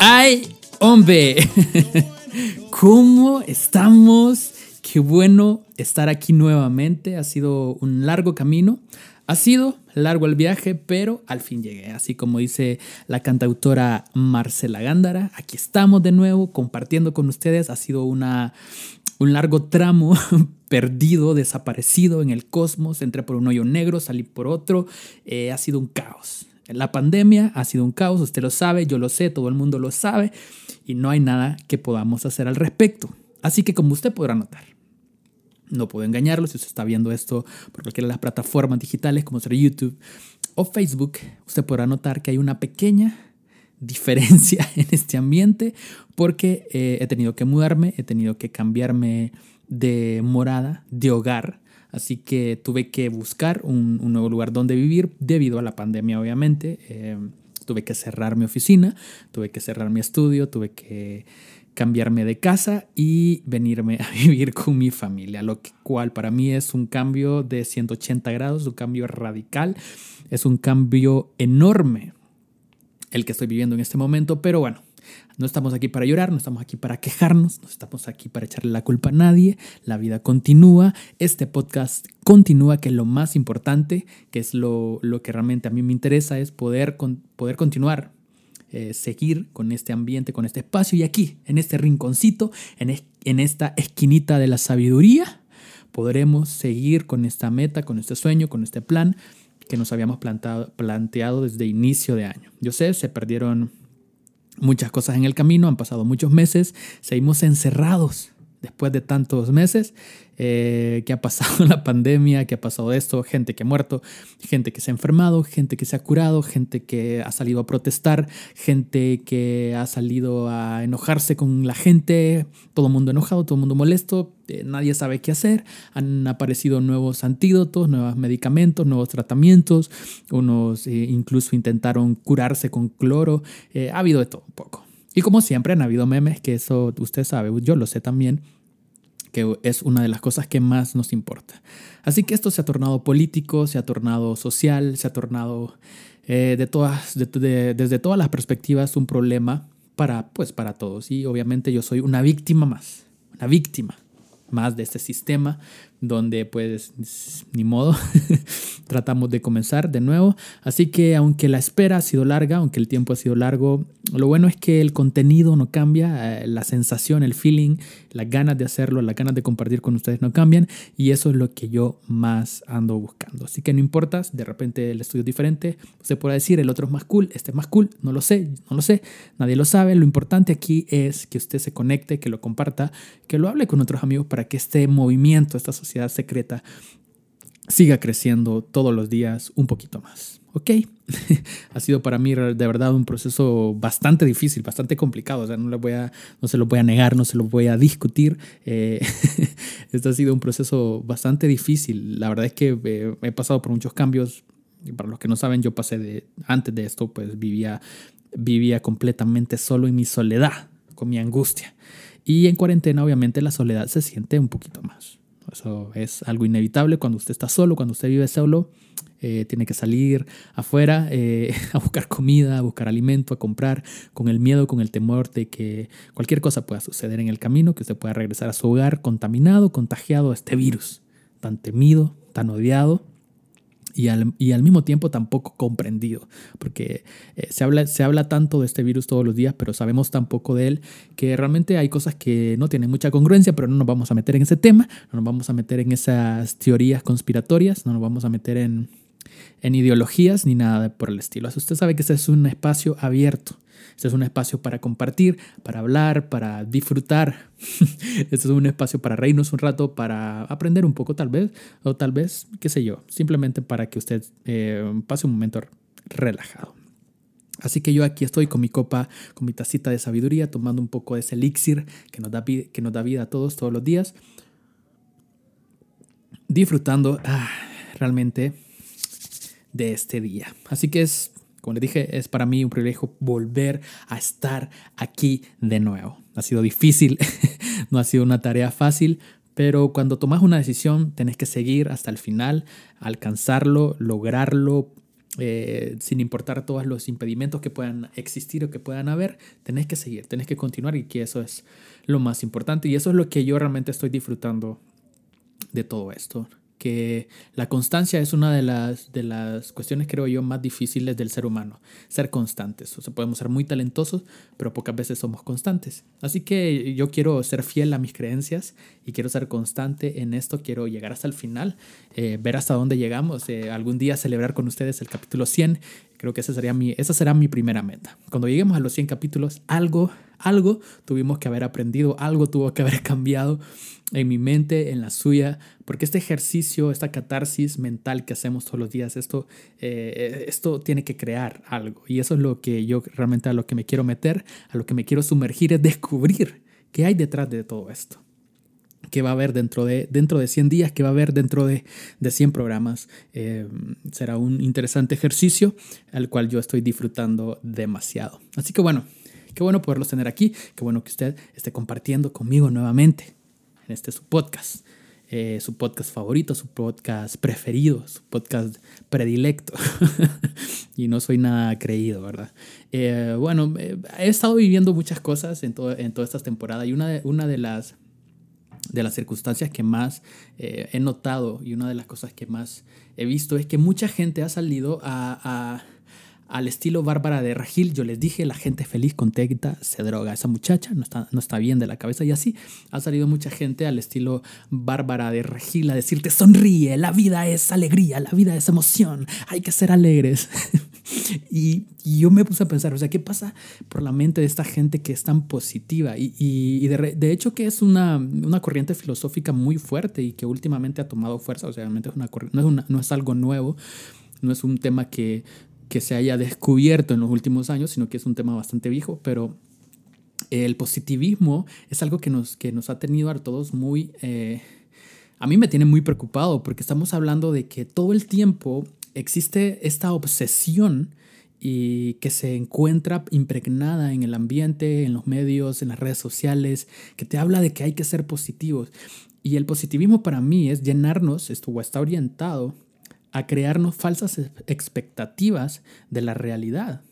¡Ay, hombre! ¿Cómo estamos? Qué bueno estar aquí nuevamente. Ha sido un largo camino. Ha sido largo el viaje, pero al fin llegué. Así como dice la cantautora Marcela Gándara, aquí estamos de nuevo compartiendo con ustedes. Ha sido una, un largo tramo perdido, desaparecido en el cosmos. Entré por un hoyo negro, salí por otro. Eh, ha sido un caos. La pandemia ha sido un caos, usted lo sabe, yo lo sé, todo el mundo lo sabe y no hay nada que podamos hacer al respecto. Así que como usted podrá notar, no puedo engañarlo si usted está viendo esto por cualquiera de las plataformas digitales como será YouTube o Facebook, usted podrá notar que hay una pequeña diferencia en este ambiente porque eh, he tenido que mudarme, he tenido que cambiarme de morada, de hogar Así que tuve que buscar un, nuevo lugar donde vivir debido a la pandemia, obviamente. Eh, tuve que cerrar mi oficina, tuve que cerrar mi estudio, tuve que cambiarme de casa y venirme a vivir con mi familia, lo cual para mí es un cambio de 180 grados, un cambio radical, es un cambio enorme el que estoy viviendo en este momento, pero bueno, no estamos aquí para llorar, no estamos aquí para quejarnos, no estamos aquí para echarle la culpa a nadie. La vida continúa, este podcast continúa, que lo más importante, que es lo, que realmente a mí me interesa, es poder, poder continuar, eh, seguir con este ambiente, con este espacio y aquí, en este rinconcito, en, en esta esquinita de la sabiduría, podremos seguir con esta meta, con este sueño, con este plan que nos habíamos plantado, planteado desde inicio de año. Yo sé, se perdieron muchas cosas en el camino, han pasado muchos meses, seguimos encerrados después de tantos meses eh, que ha pasado la pandemia, que ha pasado esto, gente que ha muerto, gente que se ha enfermado, gente que se ha curado, gente que ha salido a protestar, gente que ha salido a enojarse con la gente, todo el mundo enojado, todo el mundo molesto, eh, nadie sabe qué hacer, han aparecido nuevos antídotos, nuevos medicamentos, nuevos tratamientos, unos eh, incluso intentaron curarse con cloro, ha habido de todo un poco. Y como siempre han habido memes, que eso usted sabe, yo lo sé también, que es una de las cosas que más nos importa. Así que esto se ha tornado político, se ha tornado social, se ha tornado eh, de todas, desde todas las perspectivas un problema para, pues, para todos. Y obviamente yo soy una víctima más, una víctima más de este sistema donde pues ni modo, tratamos de comenzar de nuevo. Así que aunque la espera ha sido larga, aunque el tiempo ha sido largo, lo bueno es que el contenido no cambia, eh, la sensación, el feeling, las ganas de hacerlo, las ganas de compartir con ustedes no cambian y eso es lo que yo más ando buscando. Así que no importa, de repente el estudio es diferente, se puede decir el otro es más cool, este es más cool, no lo sé, no lo sé, nadie lo sabe. Lo importante aquí es que usted se conecte, que lo comparta, que lo hable con otros amigos para que este movimiento, esta sociedad, secreta siga creciendo todos los días un poquito más. ¿Ok? ha sido para mí de verdad un proceso bastante difícil, bastante complicado. O sea, no, le voy a, no se lo voy a negar, no se lo voy a discutir. Eh, este ha sido un proceso bastante difícil. La verdad es que eh, he pasado por muchos cambios. Para los que no saben, yo pasé de, antes de esto, pues vivía, vivía completamente solo en mi soledad, con mi angustia. Y en cuarentena, obviamente, la soledad se siente un poquito más. Eso es algo inevitable cuando usted está solo, cuando usted vive solo. Eh, tiene que salir afuera eh, a buscar comida, a buscar alimento, a comprar, con el miedo, con el temor de que cualquier cosa pueda suceder en el camino, que usted pueda regresar a su hogar contaminado, contagiado a este virus tan temido, tan odiado y al, y al mismo tiempo tampoco comprendido, porque eh, se, habla, se habla tanto de este virus todos los días, pero sabemos tan poco de él que realmente hay cosas que no tienen mucha congruencia, pero no nos vamos a meter en ese tema, no nos vamos a meter en esas teorías conspiratorias, no nos vamos a meter en, en ideologías ni nada por el estilo. Usted sabe que este es un espacio abierto este es un espacio para compartir, para hablar, para disfrutar. este es un espacio para reírnos un rato, para aprender un poco tal vez, o tal vez, qué sé yo, simplemente para que usted eh, pase un momento relajado. Así que yo aquí estoy con mi copa, con mi tacita de sabiduría, tomando un poco de ese elixir que nos da, que nos da vida a todos todos los días, disfrutando ah, realmente de este día. Así que es como les dije, es para mí un privilegio volver a estar aquí de nuevo. Ha sido difícil, no ha sido una tarea fácil, pero cuando tomas una decisión tenés que seguir hasta el final, alcanzarlo, lograrlo, eh, sin importar todos los impedimentos que puedan existir o que puedan haber, tenés que seguir, tenés que continuar y que eso es lo más importante. Y eso es lo que yo realmente estoy disfrutando de todo esto que la constancia es una de las, de las cuestiones, creo yo, más difíciles del ser humano. Ser constantes. O sea, podemos ser muy talentosos, pero pocas veces somos constantes. Así que yo quiero ser fiel a mis creencias y quiero ser constante en esto. Quiero llegar hasta el final, eh, ver hasta dónde llegamos. Eh, algún día celebrar con ustedes el capítulo 100. Creo que esa, sería mi, esa será mi primera meta. Cuando lleguemos a los 100 capítulos, algo, algo tuvimos que haber aprendido, algo tuvo que haber cambiado en mi mente, en la suya, porque este ejercicio, esta catarsis mental que hacemos todos los días, esto, eh, esto tiene que crear algo. Y eso es lo que yo realmente a lo que me quiero meter, a lo que me quiero sumergir, es descubrir qué hay detrás de todo esto. ¿Qué va a haber dentro de, dentro de 100 días? ¿Qué va a haber dentro de, de 100 programas? Eh, será un interesante ejercicio al cual yo estoy disfrutando demasiado. Así que bueno, qué bueno poderlos tener aquí. Qué bueno que usted esté compartiendo conmigo nuevamente en este su podcast. Eh, su podcast favorito, su podcast preferido, su podcast predilecto. y no soy nada creído, ¿verdad? Eh, bueno, eh, he estado viviendo muchas cosas en, todo, en todas estas temporadas y una de, una de las de las circunstancias que más he notado y una de las cosas que más he visto es que mucha gente ha salido a al estilo Bárbara de Regil. Yo les dije, la gente feliz, contenta, se droga. Esa muchacha no está, no está bien de la cabeza. Y así ha salido mucha gente al estilo Bárbara de Regil a decirte, sonríe, la vida es alegría, la vida es emoción, hay que ser alegres. y, yo me puse a pensar, o sea, ¿qué pasa por la mente de esta gente que es tan positiva? Y, y, de, de, hecho que es una, una, corriente filosófica muy fuerte y que últimamente ha tomado fuerza. O sea, realmente es una, no, es no es algo nuevo, no es un tema que que se haya descubierto en los últimos años, sino que es un tema bastante viejo, pero el positivismo es algo que nos, que nos ha tenido a todos muy... Eh, a mí me tiene muy preocupado porque estamos hablando de que todo el tiempo existe esta obsesión y que se encuentra impregnada en el ambiente, en los medios, en las redes sociales, que te habla de que hay que ser positivos. Y el positivismo para mí es llenarnos, esto está orientado a crearnos falsas expectativas de la realidad,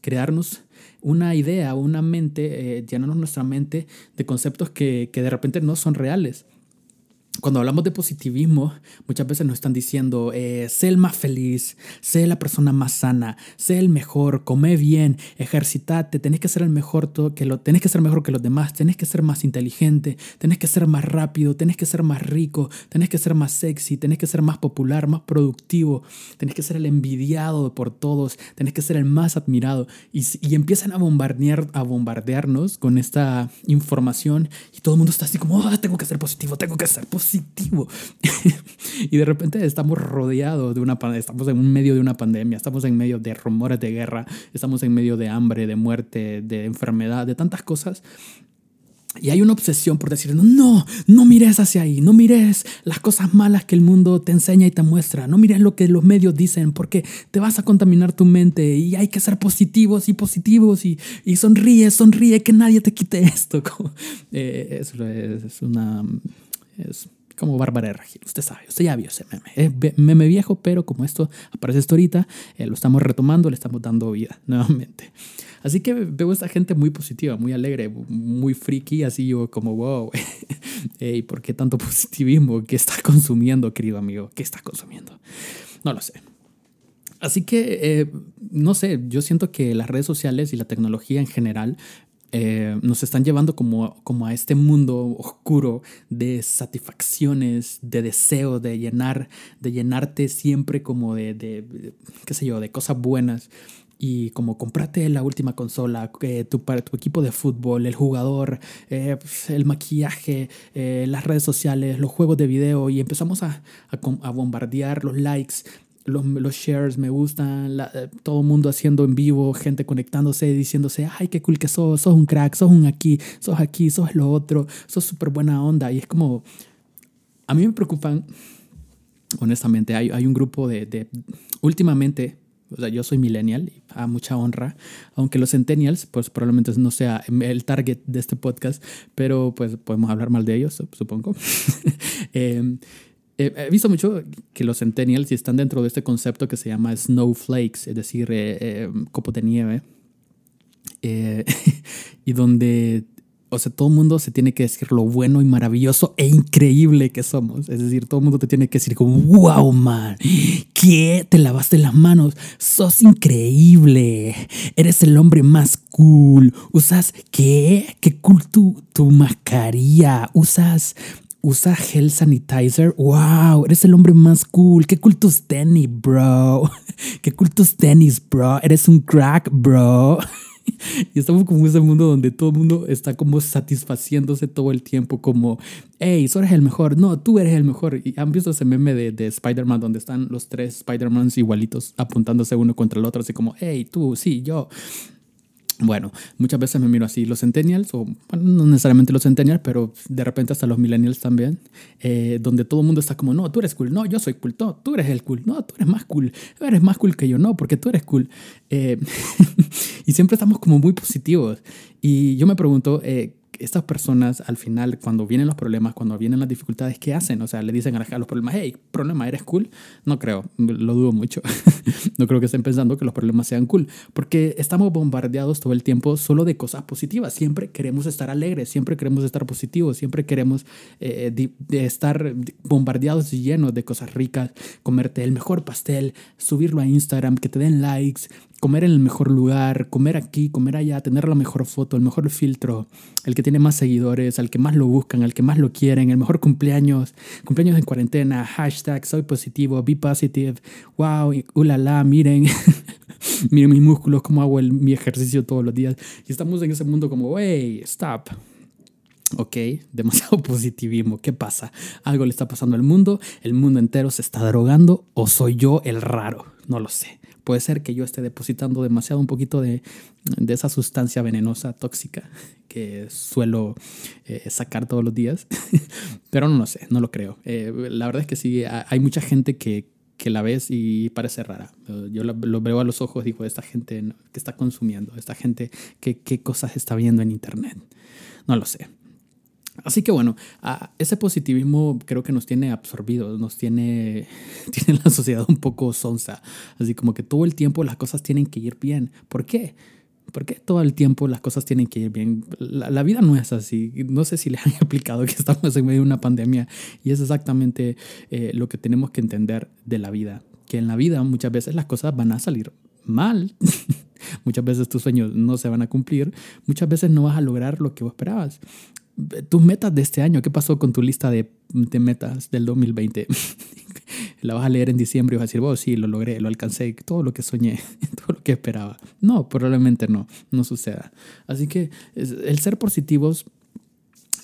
crearnos una idea, una mente, eh, llenarnos nuestra mente de conceptos que, que de repente no son reales cuando hablamos de positivismo, muchas veces nos están diciendo, eh, sé el más feliz, sé la persona más sana, sé el mejor, come bien, ejercitate, tenés que ser el mejor, que lo, tenés que ser mejor que los demás, tenés que ser más inteligente, tenés que ser más rápido, tenés que ser más rico, tenés que ser más sexy, tenés que ser más popular, más productivo, tenés que ser el envidiado por todos, tenés que ser el más admirado. Y, y empiezan a, bombardear, a bombardearnos con esta información y todo el mundo está así como, oh, tengo que ser positivo, tengo que ser positivo positivo. y de repente estamos rodeados de una pandemia, estamos en medio de una pandemia, estamos en medio de rumores de guerra, estamos en medio de hambre, de muerte, de enfermedad, de tantas cosas. Y hay una obsesión por decir, no, no mires hacia ahí, no mires las cosas malas que el mundo te enseña y te muestra, no mires lo que los medios dicen porque te vas a contaminar tu mente y hay que ser positivos y positivos y, y sonríe, sonríe, que nadie te quite esto. Eh, eso es una es como Bárbara de Regil. Usted sabe, usted ya vio ese meme. Es meme viejo, pero como esto aparece esto ahorita, eh, lo estamos retomando, le estamos dando vida nuevamente. Así que veo a esta gente muy positiva, muy alegre, muy friki, así yo como, wow, ¿y ¿por qué tanto positivismo? ¿Qué estás consumiendo, querido amigo? ¿Qué estás consumiendo? No lo sé. Así que, eh, no sé, yo siento que las redes sociales y la tecnología en general eh, nos están llevando como, como a este mundo oscuro de satisfacciones, de deseo, de llenar, de llenarte siempre como de, de, qué sé yo, de cosas buenas. Y como comprarte la última consola, eh, tu, tu equipo de fútbol, el jugador, eh, pues, el maquillaje, las redes sociales, los juegos de video. Y empezamos a, a, a bombardear los likes los, los, shares me gustan, eh, todo el mundo haciendo en vivo, gente conectándose, diciéndose, ay, qué cool que sos, sos un crack, sos un aquí, sos aquí, sos lo otro, sos súper buena onda. Y es como, a mí me preocupan, honestamente, hay, hay un grupo de, de, últimamente, o sea, yo soy millennial, a mucha honra, aunque los centennials, pues probablemente no sea el target de este podcast, pero pues podemos hablar mal de ellos, supongo. eh, he visto mucho que los centennials están dentro de este concepto que se llama snowflakes, es decir, eh, copos de nieve, y donde o sea, todo el mundo se tiene que decir lo bueno y maravilloso e increíble que somos. Es decir, todo el mundo te tiene que decir como, wow, man, ¿qué? Te lavaste las manos, sos increíble, eres el hombre más cool, usas, ¿qué? ¿Qué cool tu mascarilla? Usas, usa gel sanitizer. Wow, eres el hombre más cool. Qué cool tus tenis, bro. Qué cool tus tenis, bro. Eres un crack, bro. y estamos como en ese mundo donde todo el mundo está como satisfaciéndose todo el tiempo, como, hey, tú eres el mejor, no, tú eres el mejor. Y han visto ese meme de, de Spider-Man donde están los tres Spider-Mans igualitos apuntándose uno contra el otro, así como, hey, tú, sí, yo. Bueno, muchas veces me miro así los centennials, o no necesariamente los centennials, pero de repente hasta los millennials también, eh, donde todo el mundo está como, no, tú eres cool, no, yo soy cool, no, tú eres el cool, no, tú eres más cool, eres más cool que yo, no, porque tú eres cool. Eh, y siempre estamos como muy positivos. Y yo me pregunto, eh, estas personas al final, cuando vienen los problemas, cuando vienen las dificultades, ¿qué hacen? O sea, le dicen a los problemas, hey, problema, ¿eres cool? No creo, lo dudo mucho. no creo que estén pensando que los problemas sean cool, porque estamos bombardeados todo el tiempo solo de cosas positivas. Siempre queremos estar alegres, siempre queremos estar positivos, siempre queremos eh, estar bombardeados y llenos de cosas ricas, comerte el mejor pastel, subirlo a Instagram, que te den likes, comer en el mejor lugar, comer aquí, comer allá, tener la mejor foto, el mejor filtro, el que tiene más seguidores, al que más lo buscan, al que más lo quieren, el mejor cumpleaños, cumpleaños en cuarentena, hashtag soy positivo, be positive, wow, ulala, miren, miren mis músculos, cómo hago el, mi ejercicio todos los días. Y estamos en ese mundo como, hey, stop. Ok, demasiado positivismo. ¿Qué pasa? Algo le está pasando al mundo, el mundo entero se está drogando o soy yo el raro, no lo sé. Puede ser que yo esté depositando demasiado un poquito de, de esa sustancia venenosa, tóxica, que suelo eh, sacar todos los días, pero no lo sé, no lo creo. Eh, la verdad es que sí, hay mucha gente que, que la ves y parece rara. Yo lo, veo a los ojos, digo, esta gente que está consumiendo, esta gente que qué cosas está viendo en Internet. No lo sé. Así que bueno, ese positivismo creo que nos tiene absorbidos, nos tiene, tiene la sociedad un poco sonsa. Así como que todo el tiempo las cosas tienen que ir bien. ¿Por qué? Porque todo el tiempo las cosas tienen que ir bien. La, vida no es así. No sé si les han explicado que estamos en medio de una pandemia y es exactamente eh, lo que tenemos que entender de la vida. Que en la vida muchas veces las cosas van a salir mal. muchas veces tus sueños no se van a cumplir. Muchas veces no vas a lograr lo que vos esperabas tus metas de este año, ¿qué pasó con tu lista de, de metas del 2020? la vas a leer en diciembre y vas a decir, oh, sí, lo logré, lo alcancé, todo lo que soñé, todo lo que esperaba. No, probablemente no, no suceda. Así que el ser positivos,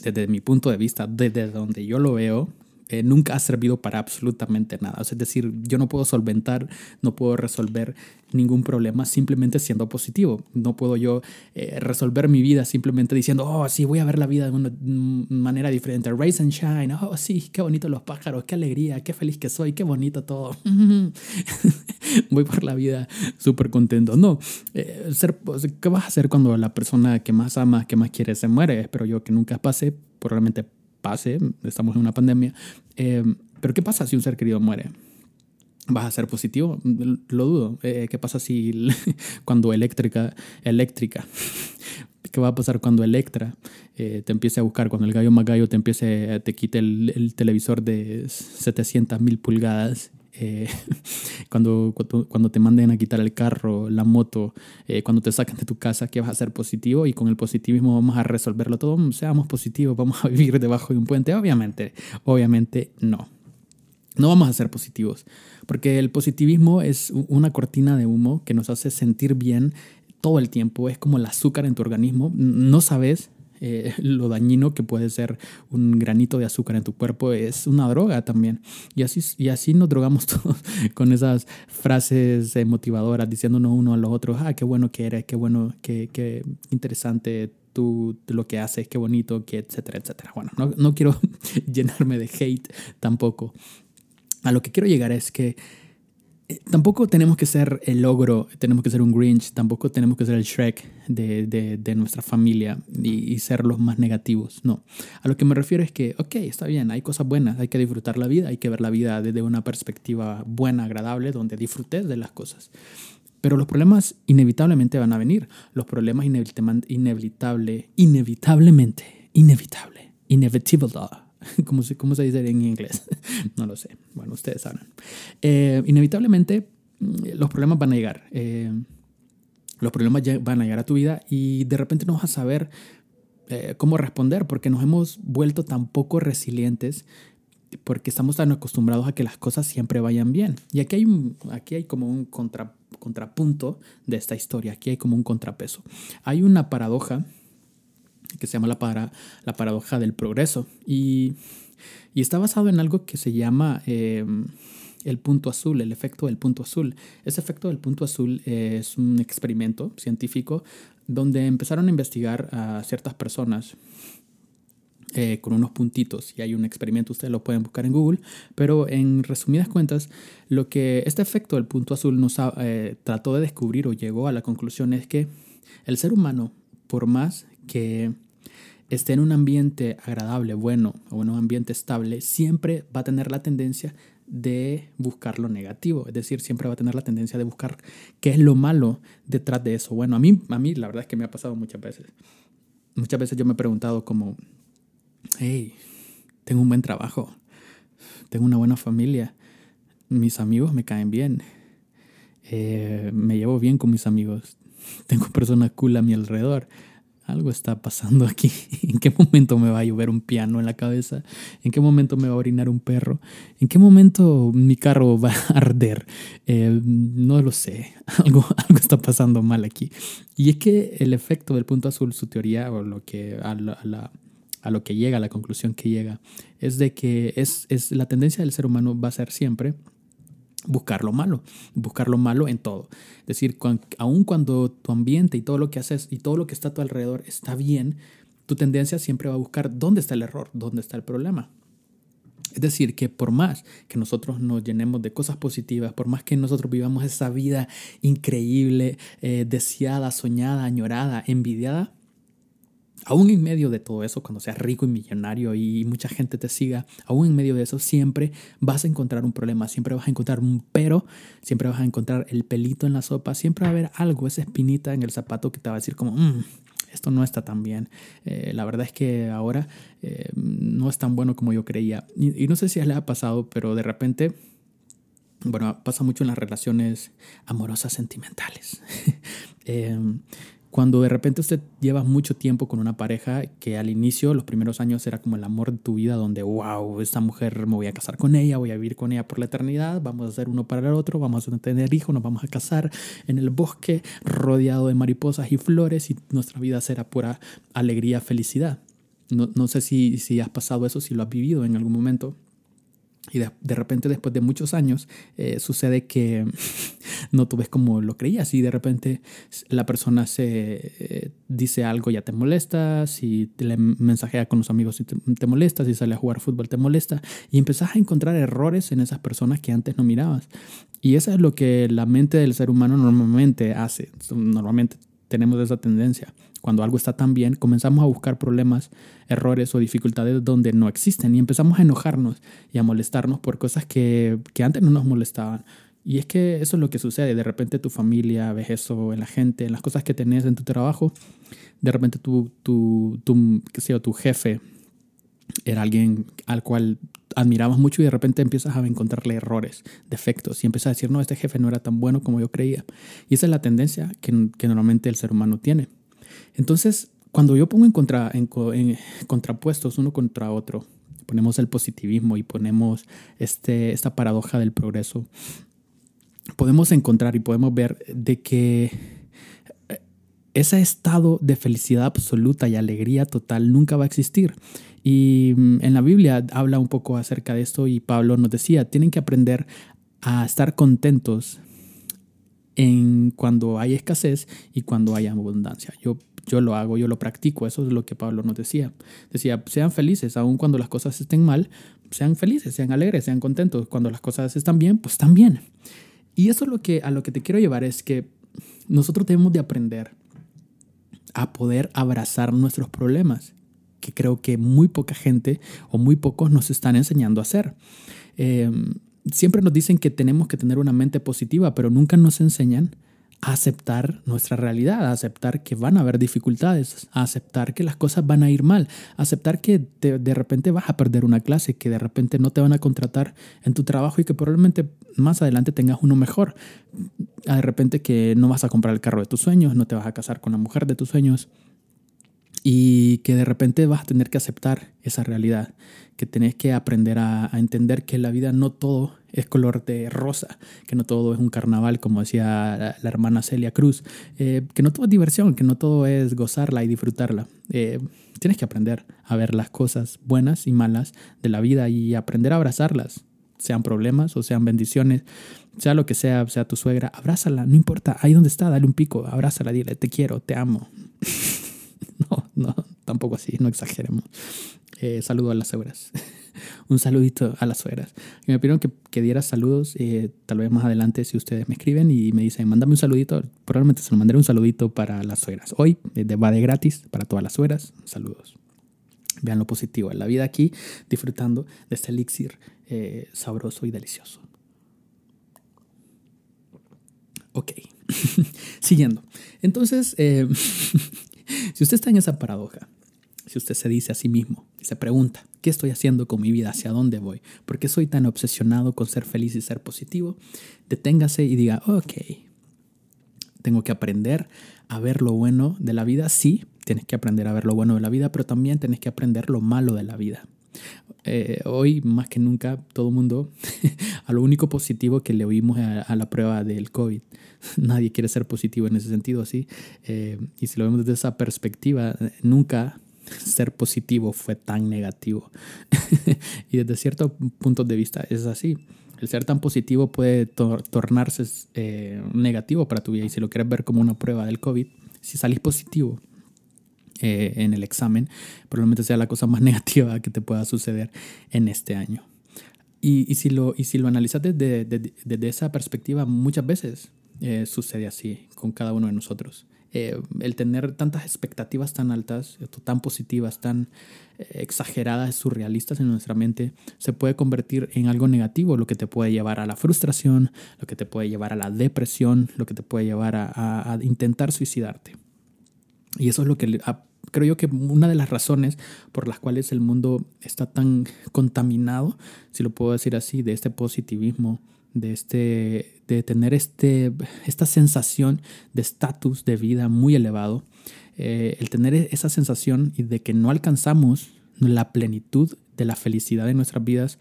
desde mi punto de vista, desde donde yo lo veo, eh, nunca ha servido para absolutamente nada. es decir, yo no puedo solventar, no puedo resolver ningún problema simplemente siendo positivo. No puedo yo eh, resolver mi vida simplemente diciendo, oh, sí, voy a ver la vida de una manera diferente. Raise and shine. Oh, sí, qué bonito los pájaros, qué alegría, qué feliz que soy, qué bonito todo. voy por la vida súper contento. No, eh, ser, ¿qué vas a hacer cuando la persona que más amas, que más quieres, se muere? Espero yo que nunca pase. Probablemente pase, estamos en una pandemia, eh, pero ¿qué pasa si un ser querido muere? ¿Vas a ser positivo? Lo dudo. Eh, ¿Qué pasa si cuando eléctrica, eléctrica, qué va a pasar cuando Electra eh, te empiece a buscar, cuando el gallo más gallo te empiece, te quite el, el televisor de 700 mil pulgadas eh, cuando, cuando, te manden a quitar el carro, la moto, eh, cuando te sacan de tu casa, que vas a ser positivo y con el positivismo vamos a resolverlo todo, mm, seamos positivos, vamos a vivir debajo de un puente. Obviamente, obviamente no. No vamos a ser positivos, porque el positivismo es una cortina de humo que nos hace sentir bien todo el tiempo, es como el azúcar en tu organismo, no sabes eh, lo dañino que puede ser un granito de azúcar en tu cuerpo es una droga también. Y así, y así nos drogamos todos con esas frases motivadoras diciéndonos uno a los otros, ah, qué bueno que eres, qué bueno, qué, qué interesante tú lo que haces, qué bonito, que etcétera, etcétera. Bueno, no, no quiero llenarme de hate tampoco. A lo que quiero llegar es que tampoco tenemos que ser el ogro, tenemos que ser un Grinch, tampoco tenemos que ser el Shrek de, de, nuestra familia y, ser los más negativos. No. A lo que me refiero es que, ok, está bien, hay cosas buenas, hay que disfrutar la vida, hay que ver la vida desde una perspectiva buena, agradable, donde disfrutes de las cosas. Pero los problemas inevitablemente van a venir. Los problemas inevitable, inevitablemente, inevitable, inevitable. ¿Cómo se, ¿Cómo se dice en inglés? no lo sé. Bueno, ustedes saben. Eh, inevitablemente mm, los problemas van a llegar. Eh, los problemas van a llegar a tu vida y de repente no vas a saber eh, cómo responder porque nos hemos vuelto tan poco resilientes porque estamos tan acostumbrados a que las cosas siempre vayan bien. Y aquí hay, aquí hay como un contrapunto de esta historia, aquí hay como un contrapeso. Hay una paradoja que se llama la, para, la paradoja del progreso y, y, está basado en algo que se llama em, el punto azul, el efecto del punto azul. Ese efecto del punto azul es un experimento científico donde empezaron a investigar a ciertas personas eh, con unos puntitos y hay un experimento, ustedes lo pueden buscar en Google, pero en resumidas cuentas, lo que este efecto del punto azul nos eh, trató de descubrir o llegó a la conclusión es que el ser humano, por más que esté en un ambiente agradable, bueno o en un ambiente estable, siempre va a tener la tendencia de buscar lo negativo, es decir, siempre va a tener la tendencia de buscar qué es lo malo detrás de eso. Bueno, a mí, a mí la verdad es que me ha pasado muchas veces. Muchas veces yo me he preguntado como, hey, tengo un buen trabajo, tengo una buena familia, mis amigos me caen bien, eh, me llevo bien con mis amigos, tengo personas cool a mi alrededor. Algo está pasando aquí. ¿En qué momento me va a llover un piano en la cabeza? ¿En qué momento me va a orinar un perro? ¿En qué momento mi carro va a arder? Eh, no lo sé. Algo, algo está pasando mal aquí. Y es que el efecto del punto azul, su teoría, o lo que a lo que llega, a la conclusión que llega, es de que es, es la tendencia del ser humano va a ser siempre buscar lo malo, buscar lo malo en todo. Es decir, aun cuando tu ambiente y todo lo que haces y todo lo que está a tu alrededor está bien, tu tendencia siempre va a buscar dónde está el error, dónde está el problema. Es decir, que por más que nosotros nos llenemos de cosas positivas, por más que nosotros vivamos esa vida increíble, eh, deseada, soñada, añorada, envidiada, aún en medio de todo eso, cuando seas rico y millonario y mucha gente te siga, aún en medio de eso, siempre vas a encontrar un problema, siempre vas a encontrar un pero, siempre vas a encontrar el pelito en la sopa, siempre va a haber algo, esa espinita en el zapato que te va a decir como, mm, esto no está tan bien. Eh, la verdad es que ahora eh, no es tan bueno como yo creía. Y, no sé si le ha pasado, pero de repente bueno, pasa mucho en las relaciones amorosas sentimentales. eh, cuando de repente usted lleva mucho tiempo con una pareja que al inicio, los primeros años, era como el amor de tu vida, donde, wow, esta mujer me voy a casar con ella, voy a vivir con ella por la eternidad, vamos a ser uno para el otro, vamos a tener hijos, nos vamos a casar en el bosque, rodeado de mariposas y flores, y nuestra vida será pura alegría, felicidad. No, no sé si, si has pasado eso, si lo has vivido en algún momento. Y de, repente, después de muchos años, eh, sucede que no tú ves como lo creías y de repente la persona se eh, dice algo, ya te molesta, si te le mensajea con los amigos y te, te, molesta, si sale a jugar fútbol te molesta y empezás a encontrar errores en esas personas que antes no mirabas. Y eso es lo que la mente del ser humano normalmente hace. Normalmente tenemos esa tendencia. Cuando algo está tan bien, comenzamos a buscar problemas, errores o dificultades donde no existen y empezamos a enojarnos y a molestarnos por cosas que, que antes no nos molestaban. Y es que eso es lo que sucede. De repente tu familia ves eso en la gente, en las cosas que tenés en tu trabajo. De repente tu, tu, tu, qué sé tu jefe era alguien al cual admirabas mucho y de repente empiezas a encontrarle errores, defectos y empiezas a decir, no, este jefe no era tan bueno como yo creía. Y esa es la tendencia que, que normalmente el ser humano tiene. Entonces, cuando yo pongo en, contra, en, contrapuestos uno contra otro, ponemos el positivismo y ponemos este, esta paradoja del progreso, podemos encontrar y podemos ver de que eh, ese estado de felicidad absoluta y alegría total nunca va a existir. Y mm, en la Biblia habla un poco acerca de esto y Pablo nos decía, tienen que aprender a estar contentos en cuando hay escasez y cuando hay abundancia. Yo yo lo hago, yo lo practico, eso es lo que Pablo nos decía. Decía, sean felices, aun cuando las cosas estén mal, sean felices, sean alegres, sean contentos. Cuando las cosas están bien, pues están bien. Y eso es lo que, a lo que te quiero llevar es que nosotros debemos de aprender a poder abrazar nuestros problemas, que creo que muy poca gente o muy pocos nos están enseñando a hacer. Em, siempre nos dicen que tenemos que tener una mente positiva, pero nunca nos enseñan a aceptar nuestra realidad, a aceptar que van a haber dificultades, a aceptar que las cosas van a ir mal, a aceptar que de repente vas a perder una clase, que de repente no te van a contratar en tu trabajo y que probablemente más adelante tengas uno mejor. De repente que no vas a comprar el carro de tus sueños, no te vas a casar con la mujer de tus sueños y que de repente vas a tener que aceptar esa realidad, que tenés que aprender a, entender que la vida no todo es color de rosa, que no todo es un carnaval, como decía la, hermana Celia Cruz, eh, que no todo es diversión, que no todo es gozarla y disfrutarla. Eh, tienes que aprender a ver las cosas buenas y malas de la vida y aprender a abrazarlas, sean problemas o sean bendiciones, sea lo que sea, sea tu suegra, abrázala, no importa, ahí donde está, dale un pico, abrázala, dile, te quiero, te amo. no, no, tampoco así, no exageremos. Eh, saludo a las suegras. un saludito a las suegras. Me pidieron que, que diera saludos, eh, tal vez más adelante si ustedes me escriben y me dicen, mándame un saludito, probablemente se lo mandaré un saludito para las suegras. Hoy eh, va de gratis para todas las suegras. Saludos. Vean lo positivo en la vida aquí, disfrutando de este elixir sabroso y delicioso. Ok, siguiendo. Entonces, si usted está en esa paradoja, si usted se dice a sí mismo y se pregunta, ¿qué estoy haciendo con mi vida? ¿Hacia dónde voy? ¿Por qué soy tan obsesionado con ser feliz y ser positivo? Deténgase y diga, ok, tengo que aprender a ver lo bueno de la vida. Sí, tienes que aprender a ver lo bueno de la vida, pero también tienes que aprender lo malo de la vida. Eh, hoy, más que nunca, todo el mundo, a lo único positivo que le oímos a, la prueba del COVID. Nadie quiere ser positivo en ese sentido, ¿sí? Eh, y si lo vemos desde esa perspectiva, nunca ser positivo fue tan negativo. y desde cierto punto de vista es así. El ser tan positivo puede tornarse eh, negativo para tu vida. Y si lo quieres ver como una prueba del COVID, si salís positivo eh, en el examen, probablemente sea la cosa más negativa que te pueda suceder en este año. Y, y si, lo, y si lo analizas desde, desde, esa perspectiva, muchas veces eh, sucede así con cada uno de nosotros. Eh, el tener tantas expectativas tan altas, tan positivas, tan eh, exageradas, surrealistas en nuestra mente, se puede convertir en algo negativo, lo que te puede llevar a la frustración, lo que te puede llevar a la depresión, lo que te puede llevar a, intentar suicidarte. Y eso es lo que creo yo que una de las razones por las cuales el mundo está tan contaminado, si lo puedo decir así, de este positivismo de, este, de tener este, esta sensación de estatus de vida muy elevado, eh, el tener esa sensación de que no alcanzamos la plenitud de la felicidad en nuestras vidas,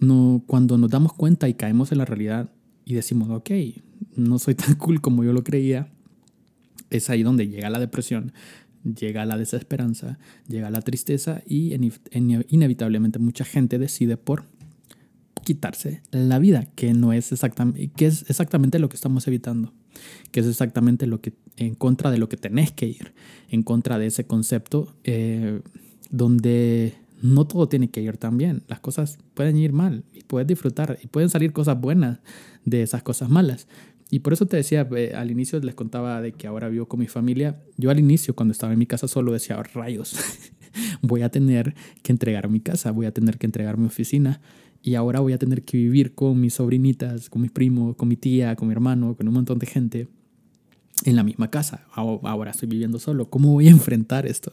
no, cuando nos damos cuenta y caemos en la realidad y decimos, ok, no soy tan cool como yo lo creía, es ahí donde llega la depresión, llega la desesperanza, llega la tristeza y inevitablemente mucha gente decide por quitarse la vida, que no es exactamente, que es exactamente lo que estamos evitando, que es exactamente lo que en contra de lo que tenés que ir, en contra de ese concepto eh, donde no todo tiene que ir tan bien, las cosas pueden ir mal y puedes disfrutar y pueden salir cosas buenas de esas cosas malas. Y por eso te decía, eh, al inicio les contaba de que ahora vivo con mi familia. Yo al inicio, cuando estaba en mi casa solo, decía, rayos, voy a tener que entregar mi casa, voy a tener que entregar mi oficina y ahora voy a tener que vivir con mis sobrinitas, con mis primos, con mi tía, con mi hermano, con un montón de gente en la misma casa. Ahora estoy viviendo solo. ¿Cómo voy a enfrentar esto?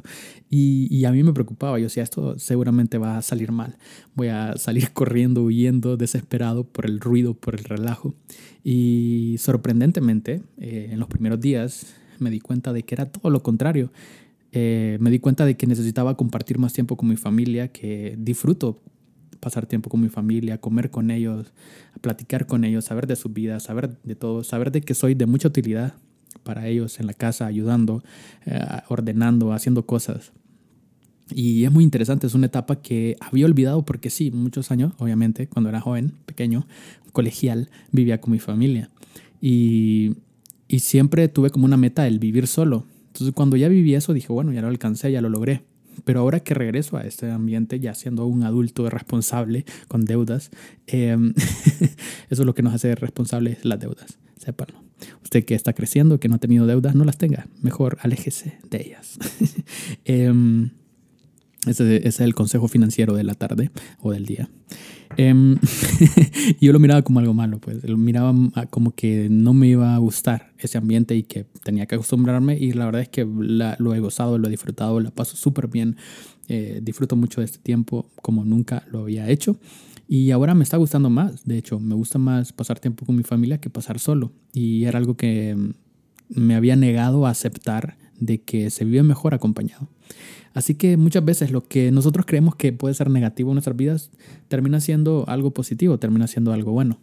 Y, a mí me preocupaba. Yo decía, esto seguramente va a salir mal. Voy a salir corriendo, huyendo, desesperado por el ruido, por el relajo. Y sorprendentemente, eh, en los primeros días me di cuenta de que era todo lo contrario. Eh, me di cuenta de que necesitaba compartir más tiempo con mi familia, que disfruto pasar tiempo con mi familia, comer con ellos, platicar con ellos, saber de su vida, saber de todo, saber de que soy de mucha utilidad para ellos en la casa, ayudando, eh, ordenando, haciendo cosas. Y es muy interesante, es una etapa que había olvidado porque sí, muchos años, obviamente, cuando era joven, pequeño, colegial, vivía con mi familia. Y, y siempre tuve como una meta el vivir solo. Entonces cuando ya viví eso dije, bueno, ya lo alcancé, ya lo logré. Pero ahora que regreso a este ambiente, ya siendo un adulto responsable con deudas, em, eso es lo que nos hace responsables las deudas, sépanlo. Usted que está creciendo, que no ha tenido deudas, no las tenga. Mejor aléjese de ellas. Em, ese, es el consejo financiero de la tarde o del día. Em, yo lo miraba como algo malo, pues lo miraba como que no me iba a gustar ese ambiente y que tenía que acostumbrarme y la verdad es que lo he gozado, lo he disfrutado, la paso súper bien, eh, disfruto mucho de este tiempo como nunca lo había hecho y ahora me está gustando más, de hecho me gusta más pasar tiempo con mi familia que pasar solo y era algo que me había negado a aceptar de que se vive mejor acompañado. Así que muchas veces lo que nosotros creemos que puede ser negativo en nuestras vidas termina siendo algo positivo, termina siendo algo bueno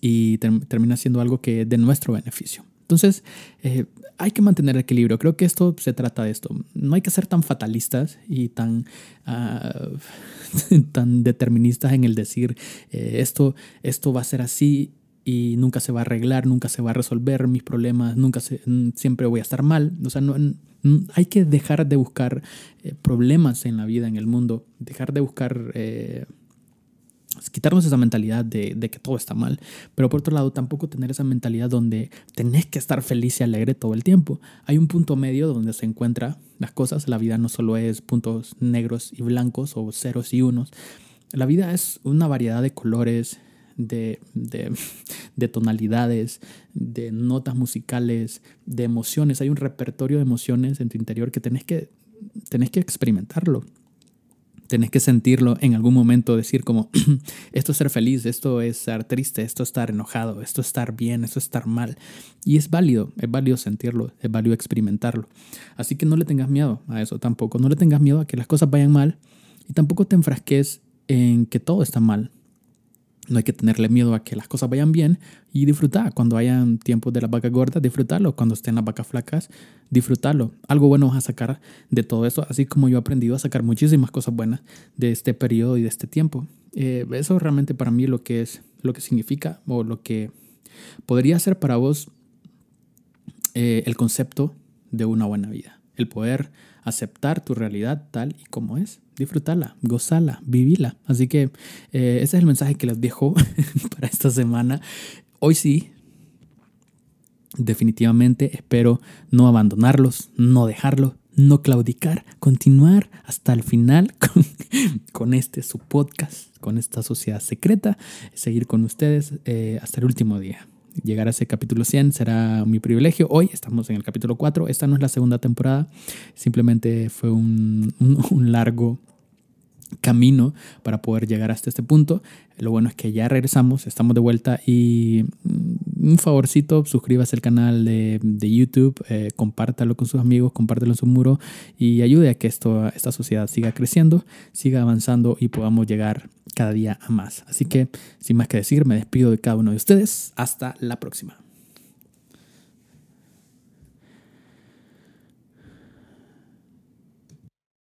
y termina siendo algo que de nuestro beneficio. Entonces, eh, hay que mantener el equilibrio. Creo que esto se trata de esto. No hay que ser tan fatalistas y tan, ah, tan deterministas en el decir eh, esto, esto va a ser así y nunca se va a arreglar, nunca se va a resolver mis problemas, nunca se, siempre voy a estar mal. O sea, no, hay que dejar de buscar eh, problemas en la vida, en el mundo, dejar de buscar, quitarnos esa mentalidad de, que todo está mal, pero por otro lado tampoco tener esa mentalidad donde tenés que estar feliz y alegre todo el tiempo. Hay un punto medio donde se encuentran las cosas, la vida no solo es puntos negros y blancos o ceros y unos, la vida es una variedad de colores, de, de, tonalidades, de notas musicales, de emociones. Hay un repertorio de emociones en tu interior que tenés que, tenés que experimentarlo. Tenés que sentirlo en algún momento, decir como, esto es ser feliz, esto es estar triste, esto es estar enojado, esto es estar bien, esto es estar mal. Y es válido, es válido sentirlo, es válido experimentarlo. Así que no le tengas miedo a eso tampoco, no le tengas miedo a que las cosas vayan mal y tampoco te enfrasques en que todo está mal. No hay que tenerle miedo a que las cosas vayan bien y disfrutar. Cuando hayan tiempos de las vacas gordas, disfrutarlo. Cuando estén las vacas flacas, disfrutarlo. Algo bueno vas a sacar de todo eso, así como yo he aprendido a sacar muchísimas cosas buenas de este periodo y de este tiempo. Eh, eso realmente para mí lo que es, lo que significa o lo que podría ser para vos eh, el concepto de una buena vida. El poder aceptar tu realidad tal y como es disfrutarla, gozarla, vivirla. Así que eh, ese es el mensaje que les dejo para esta semana. Hoy sí, definitivamente espero no abandonarlos, no dejarlo, no claudicar, continuar hasta el final con, este su podcast, con esta sociedad secreta, seguir con ustedes eh, hasta el último día llegar a ese capítulo 100 será mi privilegio. Hoy estamos en el capítulo 4. Esta no es la segunda temporada. Simplemente fue un, un, largo camino para poder llegar hasta este punto. Lo bueno es que ya regresamos, estamos de vuelta y mm, un favorcito, suscríbase al canal de, de YouTube, eh, compártalo con sus amigos, compártelo en su muro y ayude a que esto, esta sociedad siga creciendo, siga avanzando y podamos llegar cada día a más. Así que, sin más que decir, me despido de cada uno de ustedes. Hasta la próxima.